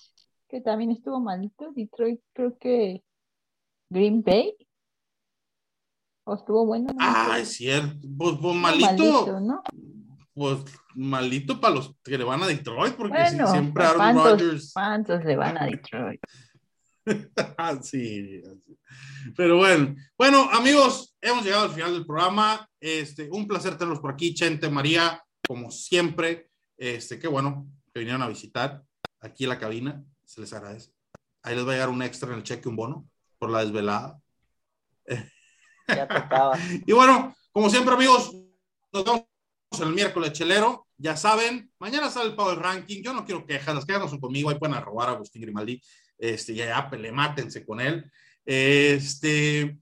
Que también estuvo malito, Detroit, creo que Green Bay. ¿O estuvo bueno? ah, es cierto, pues, pues malito. ¿no? pues maldito para los que le van a Detroit, porque siempre Aaron Rodgers. ¿Cuántos le van a Detroit? sí, pero bueno, bueno, amigos, hemos llegado al final del programa. Este, un placer tenerlos por aquí, Chente, María, como siempre. Este, qué bueno que vinieron a visitar aquí en la cabina, se les agradece. Ahí les va a llegar un extra en el cheque, un bono por la desvelada. Ya tocaba. y bueno, como siempre, amigos, nos vemos el miércoles chelero. Ya saben, mañana sale el Power Ranking. Yo no quiero quejas, las quejas no son conmigo. Ahí pueden arrobar a Agustín Grimaldi. Este, ya, ya, pele, mátense con él. Este,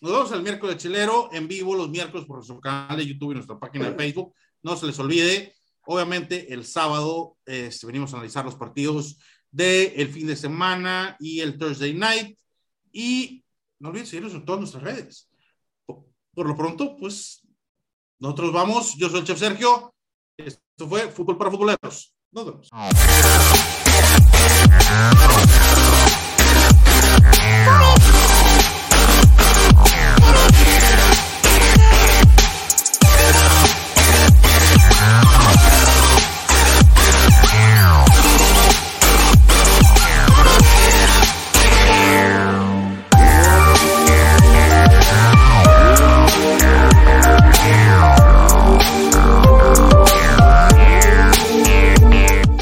nos vemos el miércoles chelero en vivo los miércoles por nuestro canal de YouTube y nuestra página de Facebook. No se les olvide. Obviamente, el sábado este, venimos a analizar los partidos del el fin de semana y el Thursday night. Y no olviden seguirnos en todas nuestras redes. por lo pronto, pues nosotros vamos, yo soy el chef Sergio. Esto fue Fútbol para Futboleros. Nos vemos.